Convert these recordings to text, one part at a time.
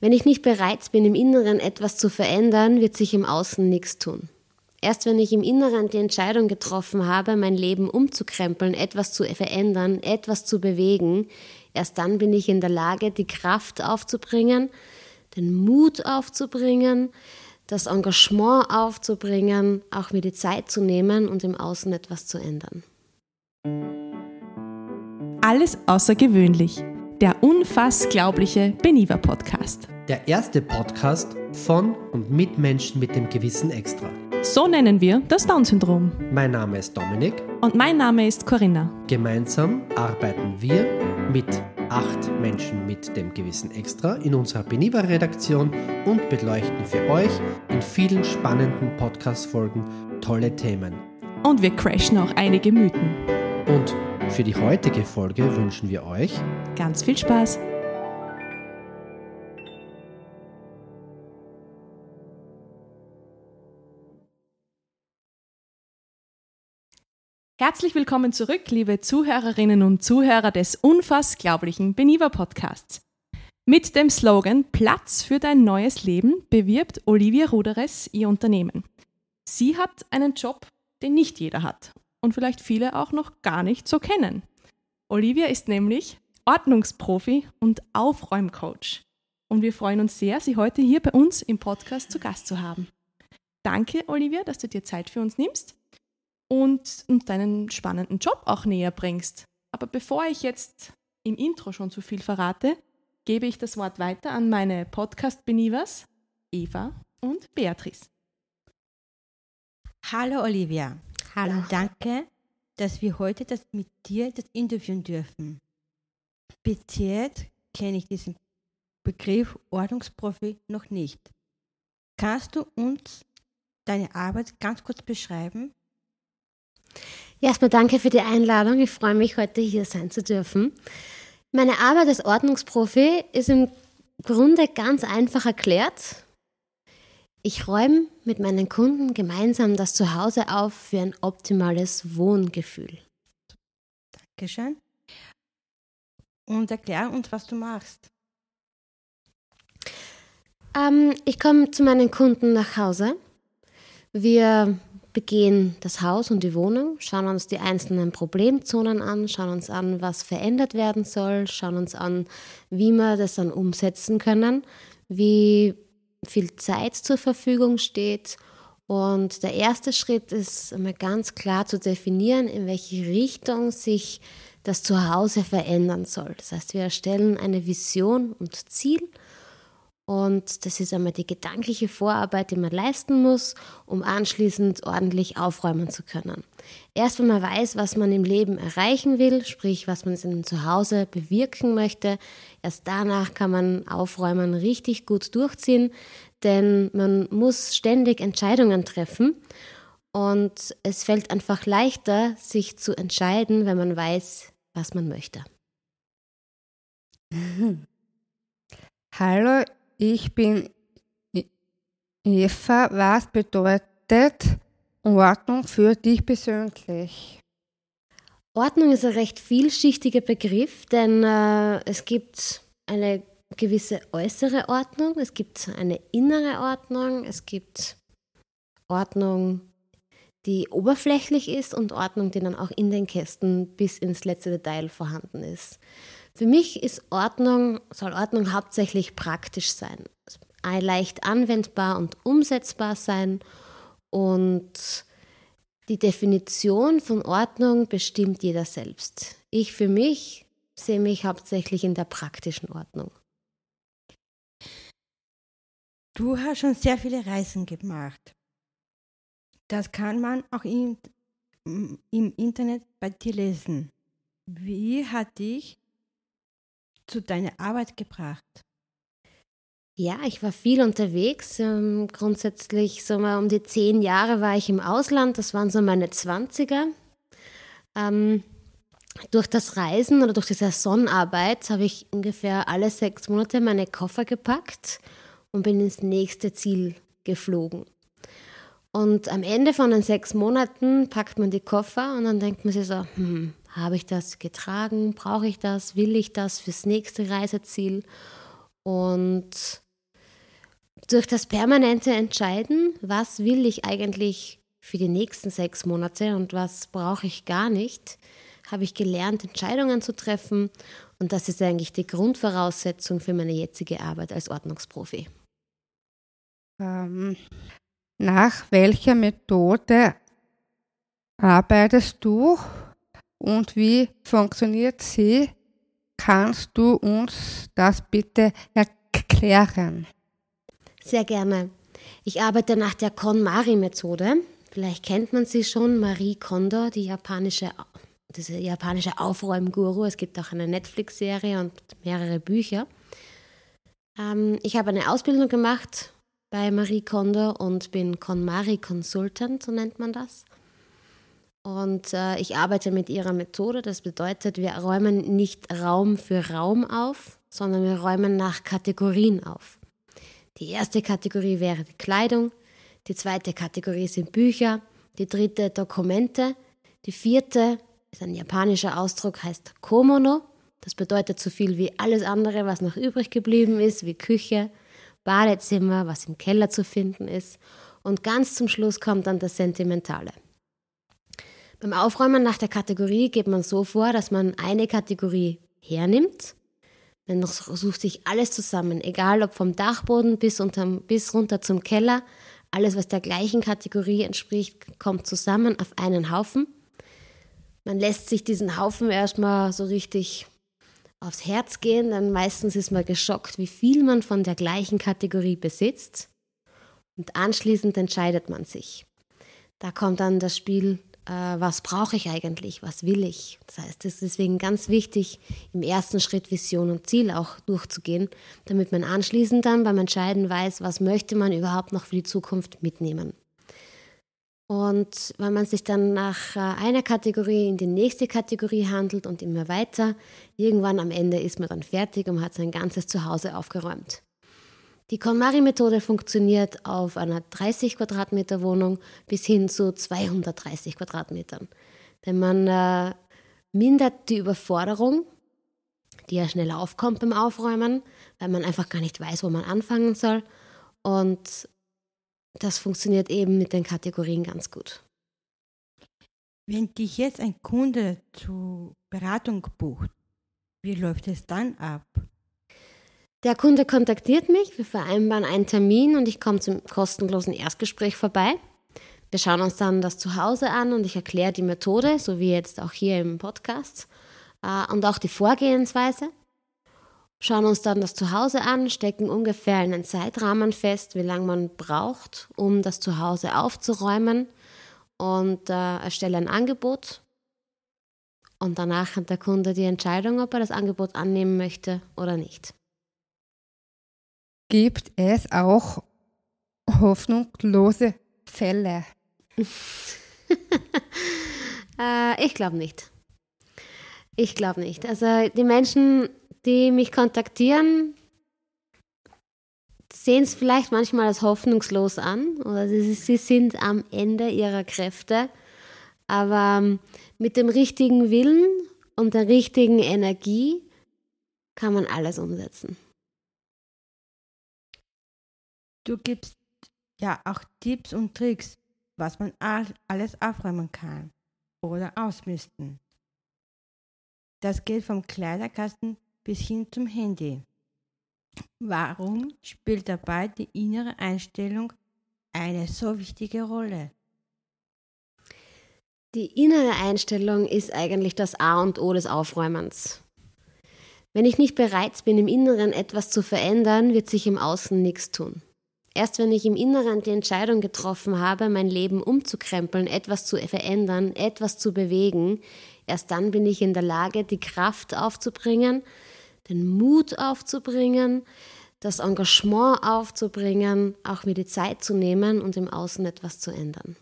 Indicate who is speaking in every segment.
Speaker 1: Wenn ich nicht bereit bin, im Inneren etwas zu verändern, wird sich im Außen nichts tun. Erst wenn ich im Inneren die Entscheidung getroffen habe, mein Leben umzukrempeln, etwas zu verändern, etwas zu bewegen, erst dann bin ich in der Lage, die Kraft aufzubringen, den Mut aufzubringen, das Engagement aufzubringen, auch mir die Zeit zu nehmen und im Außen etwas zu ändern.
Speaker 2: Alles außergewöhnlich. Der unfassglaubliche Beniva Podcast.
Speaker 3: Der erste Podcast von und mit Menschen mit dem gewissen Extra.
Speaker 2: So nennen wir das Down-Syndrom.
Speaker 3: Mein Name ist Dominik.
Speaker 2: Und mein Name ist Corinna.
Speaker 3: Gemeinsam arbeiten wir mit acht Menschen mit dem gewissen Extra in unserer Beniva-Redaktion und beleuchten für euch in vielen spannenden Podcast-Folgen tolle Themen.
Speaker 2: Und wir crashen auch einige Mythen.
Speaker 3: Und für die heutige Folge wünschen wir euch
Speaker 2: ganz viel Spaß. Herzlich willkommen zurück, liebe Zuhörerinnen und Zuhörer des unfassglaublichen Beniva Podcasts. Mit dem Slogan Platz für dein neues Leben bewirbt Olivia Ruderes ihr Unternehmen. Sie hat einen Job, den nicht jeder hat und vielleicht viele auch noch gar nicht so kennen. Olivia ist nämlich Ordnungsprofi und Aufräumcoach. Und wir freuen uns sehr, Sie heute hier bei uns im Podcast zu Gast zu haben. Danke, Olivia, dass du dir Zeit für uns nimmst und uns deinen spannenden Job auch näher bringst. Aber bevor ich jetzt im Intro schon zu viel verrate, gebe ich das Wort weiter an meine Podcast-Benivers, Eva und Beatrice.
Speaker 4: Hallo Olivia.
Speaker 1: Hallo.
Speaker 4: Danke, dass wir heute das mit dir das interviewen dürfen. Bis jetzt kenne ich diesen Begriff Ordnungsprofi noch nicht. Kannst du uns deine Arbeit ganz kurz beschreiben?
Speaker 1: Ja, erstmal danke für die Einladung. Ich freue mich, heute hier sein zu dürfen. Meine Arbeit als Ordnungsprofi ist im Grunde ganz einfach erklärt. Ich räume mit meinen Kunden gemeinsam das Zuhause auf für ein optimales Wohngefühl.
Speaker 4: Dankeschön. Und erklär uns, was du machst.
Speaker 1: Ähm, ich komme zu meinen Kunden nach Hause. Wir begehen das Haus und die Wohnung, schauen uns die einzelnen Problemzonen an, schauen uns an, was verändert werden soll, schauen uns an, wie wir das dann umsetzen können, wie viel Zeit zur Verfügung steht. Und der erste Schritt ist einmal ganz klar zu definieren, in welche Richtung sich das Zuhause verändern soll. Das heißt, wir erstellen eine Vision und Ziel und das ist einmal die gedankliche Vorarbeit, die man leisten muss, um anschließend ordentlich aufräumen zu können. Erst wenn man weiß, was man im Leben erreichen will, sprich, was man in Zuhause bewirken möchte, erst danach kann man Aufräumen richtig gut durchziehen, denn man muss ständig Entscheidungen treffen und es fällt einfach leichter, sich zu entscheiden, wenn man weiß, was man möchte.
Speaker 5: Hallo, ich bin Eva. Was bedeutet Ordnung für dich persönlich?
Speaker 1: Ordnung ist ein recht vielschichtiger Begriff, denn äh, es gibt eine gewisse äußere Ordnung, es gibt eine innere Ordnung, es gibt Ordnung, die oberflächlich ist und Ordnung, die dann auch in den Kästen bis ins letzte Detail vorhanden ist. Für mich ist Ordnung, soll Ordnung hauptsächlich praktisch sein, leicht anwendbar und umsetzbar sein und die Definition von Ordnung bestimmt jeder selbst. Ich für mich sehe mich hauptsächlich in der praktischen Ordnung.
Speaker 4: Du hast schon sehr viele Reisen gemacht. Das kann man auch im, im Internet bei dir lesen. Wie hat dich zu deiner Arbeit gebracht?
Speaker 1: Ja, ich war viel unterwegs. Ähm, grundsätzlich so mal um die zehn Jahre war ich im Ausland. Das waren so meine Zwanziger. Ähm, durch das Reisen oder durch die Saisonarbeit habe ich ungefähr alle sechs Monate meine Koffer gepackt und bin ins nächste Ziel geflogen. Und am Ende von den sechs Monaten packt man die Koffer und dann denkt man sich so, hm, habe ich das getragen? Brauche ich das? Will ich das fürs nächste Reiseziel? Und durch das permanente Entscheiden, was will ich eigentlich für die nächsten sechs Monate und was brauche ich gar nicht, habe ich gelernt, Entscheidungen zu treffen. Und das ist eigentlich die Grundvoraussetzung für meine jetzige Arbeit als Ordnungsprofi.
Speaker 5: Ähm, nach welcher Methode arbeitest du und wie funktioniert sie? Kannst du uns das bitte erklären?
Speaker 1: Sehr gerne. Ich arbeite nach der KonMari-Methode. Vielleicht kennt man sie schon, Marie Kondo, die japanische, diese japanische Aufräumguru. Es gibt auch eine Netflix-Serie und mehrere Bücher. Ähm, ich habe eine Ausbildung gemacht bei Marie Kondo und bin KonMari Consultant, so nennt man das. Und äh, ich arbeite mit ihrer Methode. Das bedeutet, wir räumen nicht Raum für Raum auf, sondern wir räumen nach Kategorien auf. Die erste Kategorie wäre die Kleidung, die zweite Kategorie sind Bücher, die dritte Dokumente, die vierte ist ein japanischer Ausdruck, heißt Komono. Das bedeutet so viel wie alles andere, was noch übrig geblieben ist, wie Küche, Badezimmer, was im Keller zu finden ist. Und ganz zum Schluss kommt dann das Sentimentale. Beim Aufräumen nach der Kategorie geht man so vor, dass man eine Kategorie hernimmt. Man sucht sich alles zusammen, egal ob vom Dachboden bis, unterm, bis runter zum Keller. Alles, was der gleichen Kategorie entspricht, kommt zusammen auf einen Haufen. Man lässt sich diesen Haufen erstmal so richtig aufs Herz gehen, dann meistens ist man geschockt, wie viel man von der gleichen Kategorie besitzt. Und anschließend entscheidet man sich. Da kommt dann das Spiel was brauche ich eigentlich, was will ich. Das heißt, es ist deswegen ganz wichtig, im ersten Schritt Vision und Ziel auch durchzugehen, damit man anschließend dann beim Entscheiden weiß, was möchte man überhaupt noch für die Zukunft mitnehmen. Und wenn man sich dann nach äh, einer Kategorie in die nächste Kategorie handelt und immer weiter, irgendwann am Ende ist man dann fertig und hat sein ganzes Zuhause aufgeräumt. Die KonMari-Methode funktioniert auf einer 30 Quadratmeter Wohnung bis hin zu 230 Quadratmetern. Denn man äh, mindert die Überforderung, die ja schnell aufkommt beim Aufräumen, weil man einfach gar nicht weiß, wo man anfangen soll. Und das funktioniert eben mit den Kategorien ganz gut.
Speaker 4: Wenn dich jetzt ein Kunde zur Beratung bucht, wie läuft es dann ab?
Speaker 1: Der Kunde kontaktiert mich, wir vereinbaren einen Termin und ich komme zum kostenlosen Erstgespräch vorbei. Wir schauen uns dann das Zuhause an und ich erkläre die Methode, so wie jetzt auch hier im Podcast, äh, und auch die Vorgehensweise. Schauen uns dann das Zuhause an, stecken ungefähr einen Zeitrahmen fest, wie lange man braucht, um das Zuhause aufzuräumen und äh, erstelle ein Angebot. Und danach hat der Kunde die Entscheidung, ob er das Angebot annehmen möchte oder nicht.
Speaker 5: Gibt es auch hoffnungslose Fälle?
Speaker 1: äh, ich glaube nicht. Ich glaube nicht. Also die Menschen, die mich kontaktieren, sehen es vielleicht manchmal als hoffnungslos an oder sie, sie sind am Ende ihrer Kräfte. Aber ähm, mit dem richtigen Willen und der richtigen Energie kann man alles umsetzen.
Speaker 4: Du gibst ja auch Tipps und Tricks, was man alles aufräumen kann oder ausmisten. Das geht vom Kleiderkasten bis hin zum Handy. Warum spielt dabei die innere Einstellung eine so wichtige Rolle?
Speaker 1: Die innere Einstellung ist eigentlich das A und O des Aufräumens. Wenn ich nicht bereit bin, im Inneren etwas zu verändern, wird sich im Außen nichts tun. Erst wenn ich im Inneren die Entscheidung getroffen habe, mein Leben umzukrempeln, etwas zu verändern, etwas zu bewegen, erst dann bin ich in der Lage, die Kraft aufzubringen, den Mut aufzubringen, das Engagement aufzubringen, auch mir die Zeit zu nehmen und im Außen etwas zu ändern.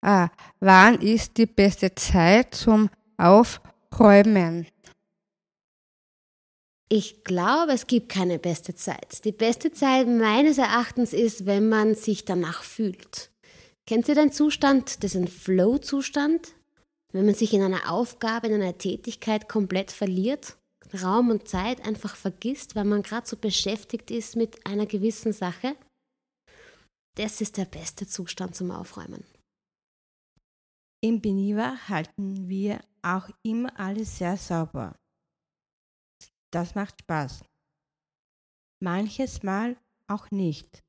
Speaker 5: Ah, wann ist die beste Zeit zum Aufräumen?
Speaker 1: Ich glaube, es gibt keine beste Zeit. Die beste Zeit meines Erachtens ist, wenn man sich danach fühlt. Kennt ihr den Zustand, diesen Flow-Zustand? Wenn man sich in einer Aufgabe, in einer Tätigkeit komplett verliert, Raum und Zeit einfach vergisst, weil man gerade so beschäftigt ist mit einer gewissen Sache. Das ist der beste Zustand zum Aufräumen.
Speaker 4: Im Beniva halten wir auch immer alles sehr sauber. Das macht Spaß. Manches Mal auch nicht.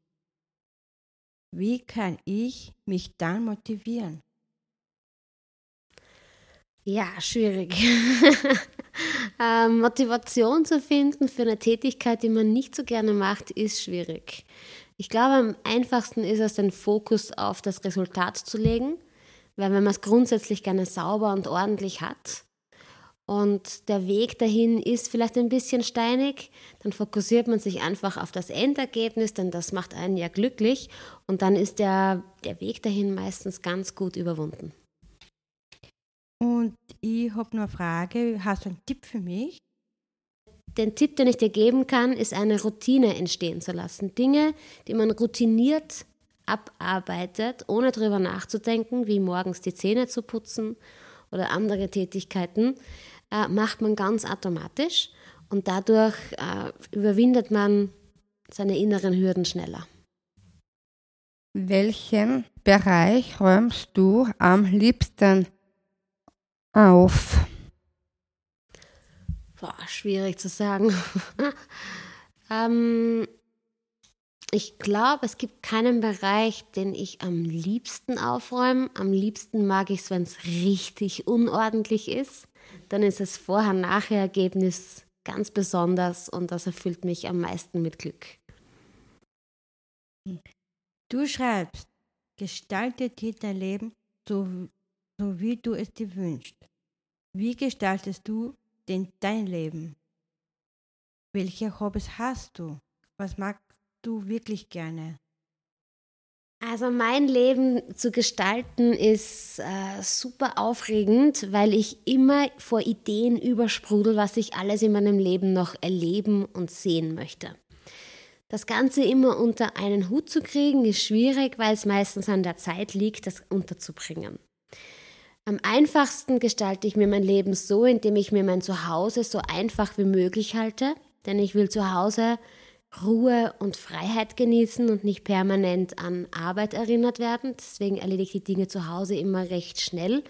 Speaker 4: Wie kann ich mich dann motivieren?
Speaker 1: Ja, schwierig. ähm, Motivation zu finden für eine Tätigkeit, die man nicht so gerne macht, ist schwierig. Ich glaube, am einfachsten ist es, den Fokus auf das Resultat zu legen, weil wenn man es grundsätzlich gerne sauber und ordentlich hat und der Weg dahin ist vielleicht ein bisschen steinig, dann fokussiert man sich einfach auf das Endergebnis, denn das macht einen ja glücklich und dann ist der, der Weg dahin meistens ganz gut überwunden.
Speaker 4: Und ich habe noch eine Frage. Hast du einen Tipp für mich?
Speaker 1: Den Tipp, den ich dir geben kann, ist eine Routine entstehen zu lassen. Dinge, die man routiniert abarbeitet, ohne darüber nachzudenken, wie morgens die Zähne zu putzen oder andere Tätigkeiten, äh, macht man ganz automatisch und dadurch äh, überwindet man seine inneren Hürden schneller.
Speaker 5: Welchen Bereich räumst du am liebsten auf?
Speaker 1: Boah, schwierig zu sagen. ähm, ich glaube, es gibt keinen Bereich, den ich am liebsten aufräume. Am liebsten mag ich es, wenn es richtig unordentlich ist. Dann ist das Vorher-Nachher-Ergebnis ganz besonders und das erfüllt mich am meisten mit Glück.
Speaker 4: Du schreibst, gestalte dir dein Leben so, so wie du es dir wünschst. Wie gestaltest du denn dein Leben? Welche Hobbys hast du? Was magst du wirklich gerne?
Speaker 1: Also mein Leben zu gestalten ist äh, super aufregend, weil ich immer vor Ideen übersprudel, was ich alles in meinem Leben noch erleben und sehen möchte. Das Ganze immer unter einen Hut zu kriegen, ist schwierig, weil es meistens an der Zeit liegt, das unterzubringen. Am einfachsten gestalte ich mir mein Leben so, indem ich mir mein Zuhause so einfach wie möglich halte, denn ich will zu Hause Ruhe und Freiheit genießen und nicht permanent an Arbeit erinnert werden. Deswegen erledige ich die Dinge zu Hause immer recht schnell.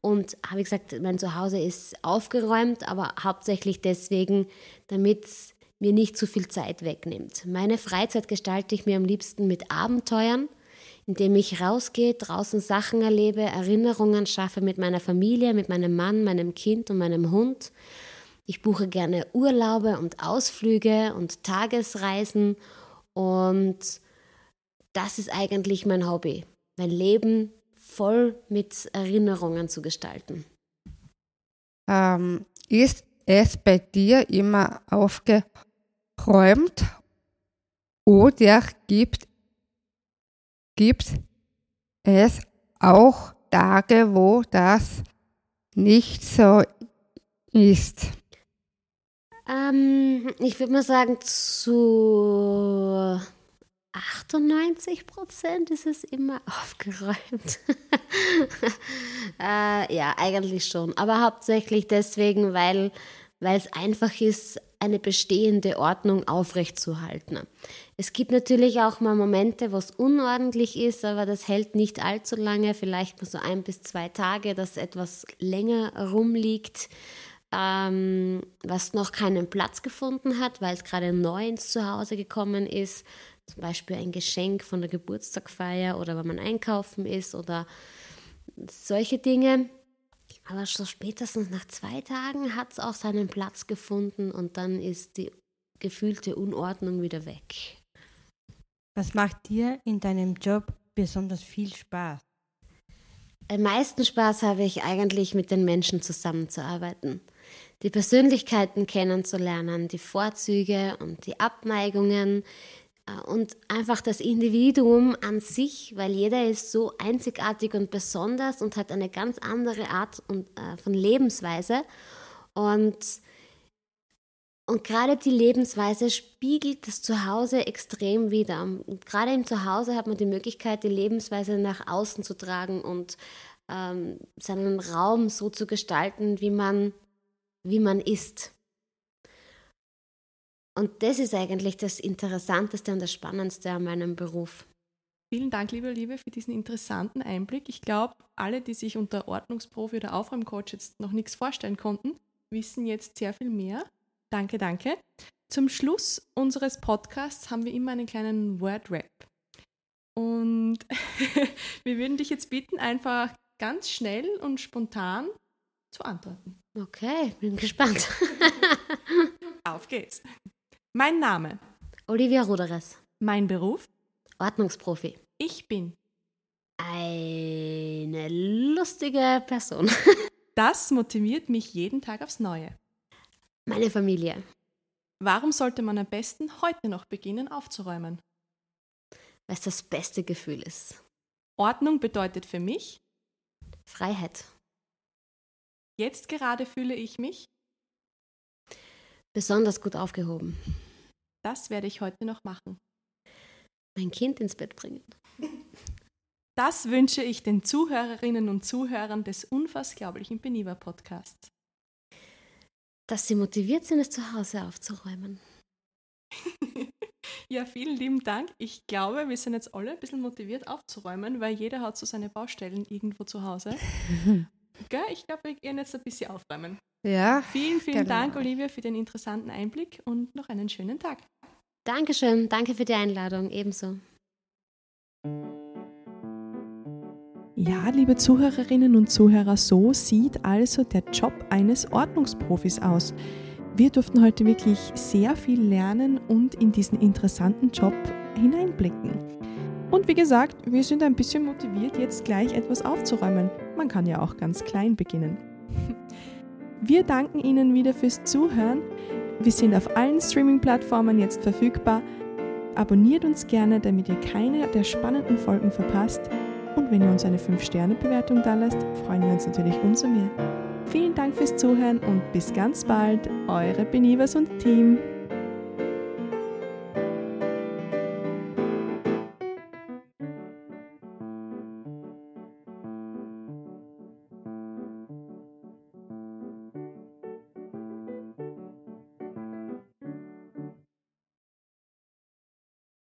Speaker 1: Und habe ich gesagt, mein Zuhause ist aufgeräumt, aber hauptsächlich deswegen, damit es mir nicht zu viel Zeit wegnimmt. Meine Freizeit gestalte ich mir am liebsten mit Abenteuern indem ich rausgehe, draußen Sachen erlebe, Erinnerungen schaffe mit meiner Familie, mit meinem Mann, meinem Kind und meinem Hund. Ich buche gerne Urlaube und Ausflüge und Tagesreisen und das ist eigentlich mein Hobby, mein Leben voll mit Erinnerungen zu gestalten.
Speaker 5: Ähm, ist es bei dir immer aufgeräumt oder gibt gibt es auch Tage, wo das nicht so ist.
Speaker 1: Ähm, ich würde mal sagen, zu 98 Prozent ist es immer aufgeräumt. äh, ja, eigentlich schon. Aber hauptsächlich deswegen, weil es einfach ist, eine bestehende Ordnung aufrechtzuerhalten. Es gibt natürlich auch mal Momente, wo es unordentlich ist, aber das hält nicht allzu lange, vielleicht nur so ein bis zwei Tage, dass etwas länger rumliegt, ähm, was noch keinen Platz gefunden hat, weil es gerade neu ins Zuhause gekommen ist. Zum Beispiel ein Geschenk von der Geburtstagfeier oder wenn man einkaufen ist oder solche Dinge. Aber so spätestens nach zwei Tagen hat es auch seinen Platz gefunden und dann ist die gefühlte Unordnung wieder weg.
Speaker 4: Was macht dir in deinem Job besonders viel Spaß?
Speaker 1: Am meisten Spaß habe ich eigentlich mit den Menschen zusammenzuarbeiten, die Persönlichkeiten kennenzulernen, die Vorzüge und die Abneigungen, äh, und einfach das Individuum an sich, weil jeder ist so einzigartig und besonders und hat eine ganz andere Art äh, von Lebensweise. Und, und gerade die Lebensweise spiegelt das Zuhause extrem wider. Und gerade im Zuhause hat man die Möglichkeit, die Lebensweise nach außen zu tragen und ähm, seinen Raum so zu gestalten, wie man, wie man ist. Und das ist eigentlich das Interessanteste und das Spannendste an meinem Beruf.
Speaker 2: Vielen Dank, liebe Liebe, für diesen interessanten Einblick. Ich glaube, alle, die sich unter Ordnungsprofi oder Aufräumcoach jetzt noch nichts vorstellen konnten, wissen jetzt sehr viel mehr. Danke, danke. Zum Schluss unseres Podcasts haben wir immer einen kleinen Word-Rap. Und wir würden dich jetzt bitten, einfach ganz schnell und spontan zu antworten.
Speaker 1: Okay, bin gespannt.
Speaker 2: Auf geht's. Mein Name.
Speaker 1: Olivia Ruderes.
Speaker 2: Mein Beruf.
Speaker 1: Ordnungsprofi.
Speaker 2: Ich bin.
Speaker 1: Eine lustige Person.
Speaker 2: Das motiviert mich jeden Tag aufs Neue.
Speaker 1: Meine Familie.
Speaker 2: Warum sollte man am besten heute noch beginnen aufzuräumen?
Speaker 1: Weil es das beste Gefühl ist.
Speaker 2: Ordnung bedeutet für mich,
Speaker 1: Freiheit.
Speaker 2: Jetzt gerade fühle ich mich,
Speaker 1: Besonders gut aufgehoben.
Speaker 2: das werde ich heute noch machen.
Speaker 1: Mein Kind ins Bett bringen.
Speaker 2: Das wünsche ich den Zuhörerinnen und Zuhörern des unfassglaublichen Beniva Podcasts.
Speaker 1: Dass sie motiviert sind, es zu Hause aufzuräumen.
Speaker 2: Ja, vielen lieben Dank. Ich glaube, wir sind jetzt alle ein bisschen motiviert aufzuräumen, weil jeder hat so seine Baustellen irgendwo zu Hause. Gell? Ich glaube, wir gehen jetzt ein bisschen aufräumen.
Speaker 5: Ja,
Speaker 2: Vielen, vielen
Speaker 5: Genau.
Speaker 2: Dank, Olivia, für den interessanten Einblick und noch einen schönen Tag.
Speaker 1: Dankeschön, danke für die Einladung, ebenso.
Speaker 2: Ja, liebe Zuhörerinnen und Zuhörer, so sieht also der Job eines Ordnungsprofis aus. Wir durften heute wirklich sehr viel lernen und in diesen interessanten Job hineinblicken. Und wie gesagt, wir sind ein bisschen motiviert, jetzt gleich etwas aufzuräumen. Man kann ja auch ganz klein beginnen. Wir danken Ihnen wieder fürs Zuhören. Wir sind auf allen Streaming-Plattformen jetzt verfügbar. Abonniert uns gerne, damit ihr keine der spannenden Folgen verpasst. Und wenn ihr uns eine 5-Sterne-Bewertung da lasst, freuen wir uns natürlich umso mehr. Vielen Dank fürs Zuhören und bis ganz bald, eure Benivers und Team.